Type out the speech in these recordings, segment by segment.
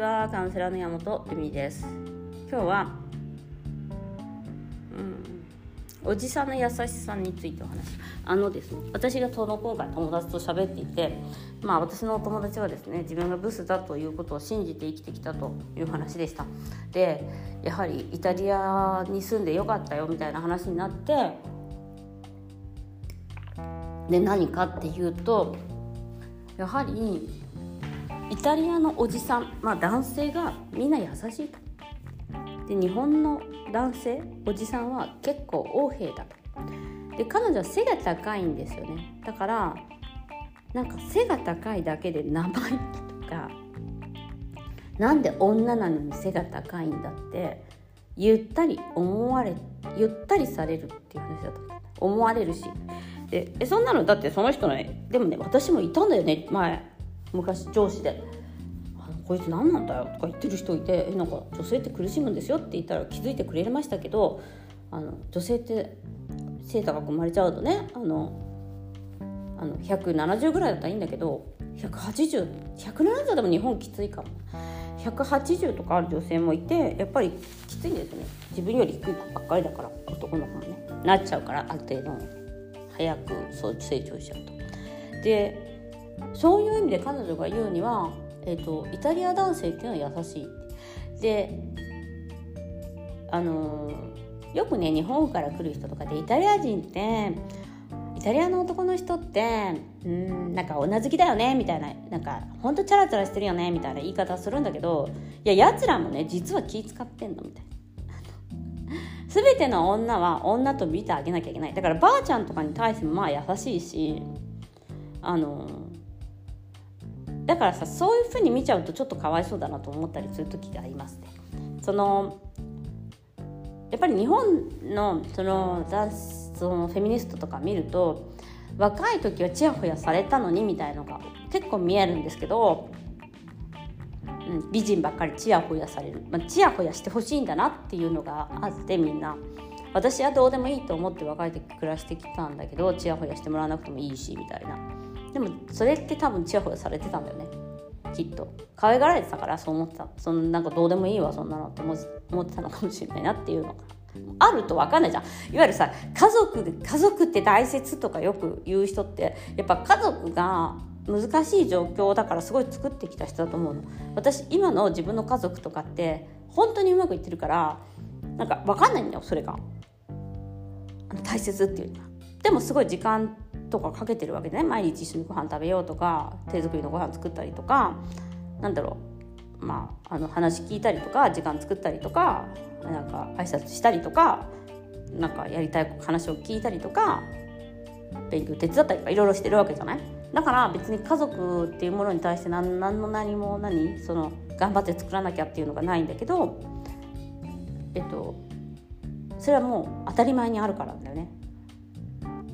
はカウンセラーの山本由美です。今日はうんおじさんの優しさについてお話あのですね私がその今回友達と喋っていてまあ私のお友達はですね自分がブスだということを信じて生きてきたという話でした。でやはりイタリアに住んでよかったよみたいな話になってで何かっていうとやはりイタリアのおじさん、まあ、男性がみんな優しいと。で日本の男性おじさんは結構横柄だと。で彼女は背が高いんですよね。だからなんか背が高いだけで生意気とかなんで女なのに背が高いんだってゆったり思われゆったりされるっていう話だと。思われるし。でえそんなのだってその人のでもね私もいたんだよね前。昔上司で「あのこいつ何なんだよ」とか言ってる人いて「えなんか女性って苦しむんですよ」って言ったら気づいてくれましたけどあの女性って背高く生まれちゃうとねあのあの170ぐらいだったらいいんだけど180170でも日本きついかも。180とかある女性もいてやっぱりきついんですね。自分より低い子ばっかりだから男の子もねなっちゃうからある程度早くそう成長しちゃうと。でそういう意味で彼女が言うには、えーと、イタリア男性っていうのは優しい。であのよくね日本から来る人とかでイタリア人ってイタリアの男の人ってうんなんか女好きだよねみたいななんかほんとチャラチャラしてるよねみたいな言い方するんだけどいややつらもね実は気使ってんのみたいな。全ての女は女と見てあげなきゃいけないだからばあちゃんとかに対してもまあ優しいしあのだからさそういうふうに見ちゃうとちょっとかわいそうだなと思ったりする時がありますね。そのやっぱり日本のそのそのフェミニストとか見ると若い時はちやほやされたのにみたいのが結構見えるんですけど、うん、美人ばっかりちやほやされる、ま、ちやほやしてほしいんだなっていうのがあってみんな。私はどうでもいいと思って若い時暮らしてきたんだけどちやほやしてもらわなくてもいいしみたいな。でもそれって多分ちやほやされてたんだよね。きっと。可愛がられてたからそう思ってた。そのなんかどうでもいいわそんなのって思ってたのかもしれないなっていうのが。あると分かんないじゃん。いわゆるさ家族で家族って大切とかよく言う人ってやっぱ家族が難しい状況だからすごい作ってきた人だと思うの。私今の自分の家族とかって本当にうまくいってるからなんか分かんないんだよそれが。大切っていうのは。でもすごい時間とかかけてるわけでね毎日一緒にご飯食べようとか手作りのご飯作ったりとかなんだろう。まああの話聞いたりとか時間作ったりとかなんか挨拶したりとかなんかやりたい話を聞いたりとか勉強手伝ったりとかいろいろしてるわけじゃない？だから別に家族っていうものに対して何何の何も何その頑張って作らなきゃっていうのがないんだけどえっとそれはもう当たり前にあるからだよね。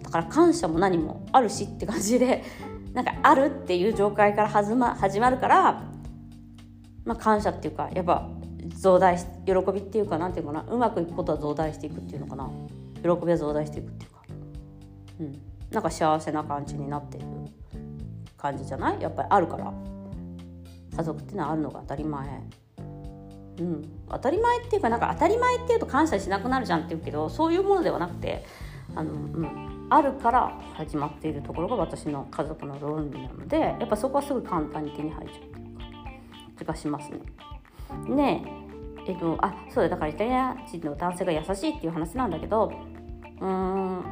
だから感謝も何もあるしって感じで なんかあるっていう状態から始ま始まるから、まあ、感謝っていうかやっぱ増大し喜びっていうかなんていうかなうまくいくことは増大していくっていうのかな。喜びは増大していくっていうか、うん、なんか幸せな感じになってる感じじゃない？やっぱりあるから。家族っていうのはあるのが当たり前。うん、当たり前っていうかなんか当たり前っていうと感謝しなくなるじゃんって言うけどそういうものではなくてあの、うん、あるから始まっているところが私の家族の論理なのでやっぱそこはすぐ簡単に手に入っちゃう気がしますね。ねえっとあそうだだからイタリア人の男性が優しいっていう話なんだけどうーん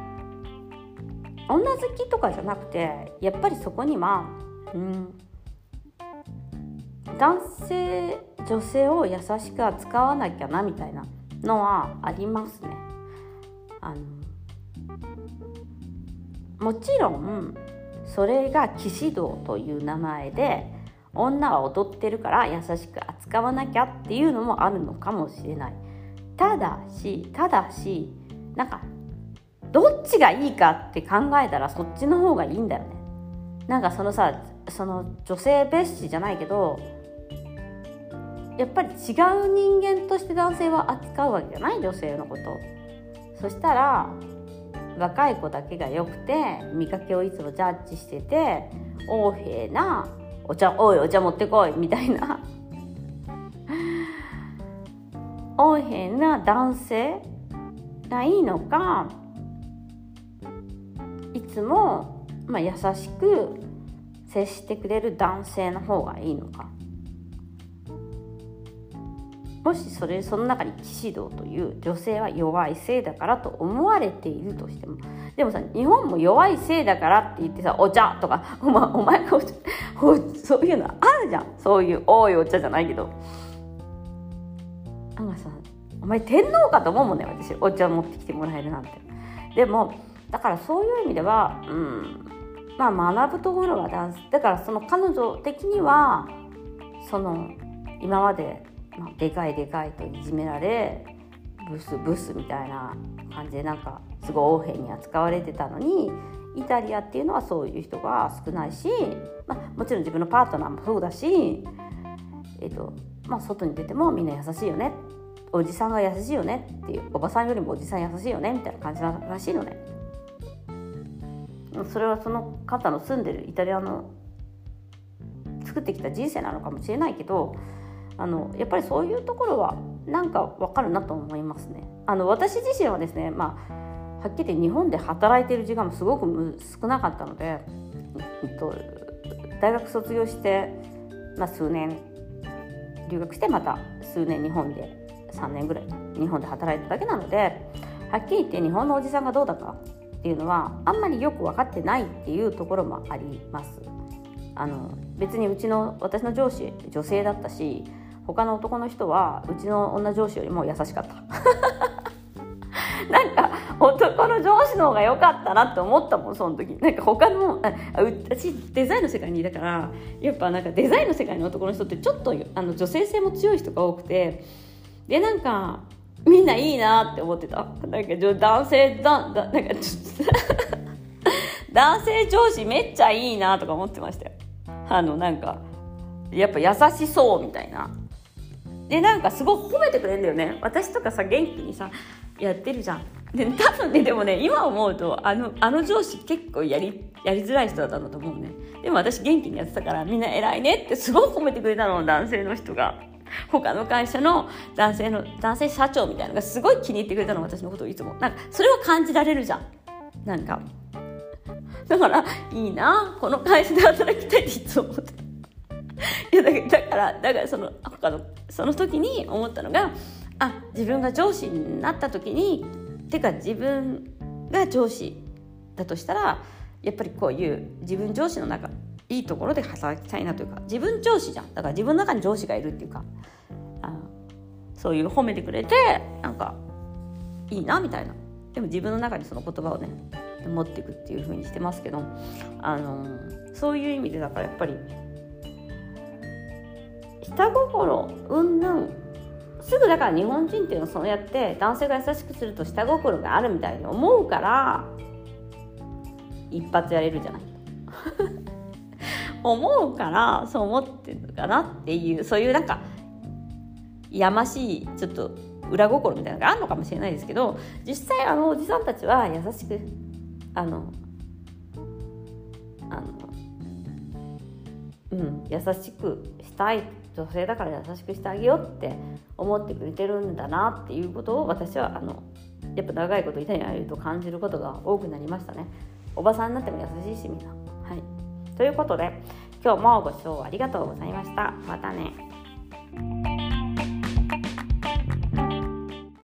女好きとかじゃなくてやっぱりそこにはうん男性女性を優しく扱わなきゃなみたいなのはありますね。あのもちろんそれが騎士道という名前で女は踊ってるから優しく扱わなきゃっていうのもあるのかもしれない。ただしただしなんかどっちがいいかって考えたらそっちの方がいいんだよね。なんかそのさその女性蔑視じゃないけどやっぱり違う人間として男性は扱うわけじゃない？女性のこと。そしたら若い子だけがよくて見かけをいつもジャッジしてて横柄なお茶おいお茶持ってこいみたいな。横柄な男性がいいのかいつも、まあ、優しく接してくれる男性の方がいいのか。もしそれその中に騎士道という女性は弱いせいだからと思われているとしてもでもさ日本も弱いせいだからって言ってさお茶とか お,、ま、お前がお茶そういうのあるじゃん。そういう多いお茶じゃないけど。なんかさお前天皇かと思うもんね私。お茶持ってきてもらえるなんて。でもだからそういう意味ではうんまあ学ぶところはダンスだからその彼女的にはその今まで、まあ、でかいでかいといじめられブスブスみたいな感じでなんかすごい横柄に扱われてたのにイタリアっていうのはそういう人が少ないし、まあ、もちろん自分のパートナーもそうだし、えーとまあ、外に出てもみんな優しいよね。おじさんが優しいよね。っていうおばさんよりもおじさん優しいよね。みたいな感じらしいのね。それはその方の住んでるイタリアの作ってきた人生なのかもしれないけどあのやっぱりそういうところはなんかわかるなと思いますね。あの私自身はですね、まあ、はっきり言って日本で働いてる時間もすごく少なかったので、えっと、大学卒業して、まあ、数年留学してまた数年日本で3年ぐらい日本で働いただけなのではっきり言って日本のおじさんがどうだかっていうのはあんまりよく分かってないっていうところもあります。あの別にうちの私の上司女性だったし他の男の人はうちの女上司よりも優しかった。なんか男の上司の方が良かったなって思ったもんその時。なんか他のあ私デザインの世界にいたからやっぱなんかデザインの世界の男の人ってちょっとあの女性性も強い人が多くてでなんかみんないいなって思ってた。なんか男性だだなんか男性上司めっちゃいいなとか思ってましたよ。あのなんかやっぱ優しそうみたいな。でなんかすごい褒めてくれるんだよね。私とかさ元気にさやってるじゃん。で多分ねでもね今思うとあのあの上司結構やりやりづらい人だったんだと思うね。でも私元気にやってたからみんな偉いねってすごい褒めてくれたの男性の人が。他の会社の男性の男性社長みたいなのがすごい気に入ってくれたの私のことをいつも。なんかそれは感じられるじゃん。なんか。だからいいなこの会社で働きたいっていつも思って。いやだからだからその他のその時に思ったのがあ自分が上司になった時にてか自分が上司だとしたらやっぱりこういう自分上司の中いいところで働きたいなというか自分上司じゃん。だから自分の中に上司がいるっていうかあそういう褒めてくれてなんかいいなみたいな。でも自分の中にその言葉をね持っていくっていう風にしてますけどあのそういう意味でだからやっぱり下心うんぬんすぐだから日本人っていうのはそうやって男性が優しくすると下心があるみたいに思うから一発やれるじゃない。思うからそう思ってるのかなっていうそういうなんかやましいちょっと裏心みたいなのがあるのかもしれないですけど実際あのおじさんたちは優しくあのあのうん優しくしたい。女性だから優しくしてあげようって思ってくれてるんだなっていうことを私はあのやっぱ長いこといたにいると感じることが多くなりましたね。おばさんになっても優しいしみんな。はい。ということで今日もご視聴ありがとうございました。またね。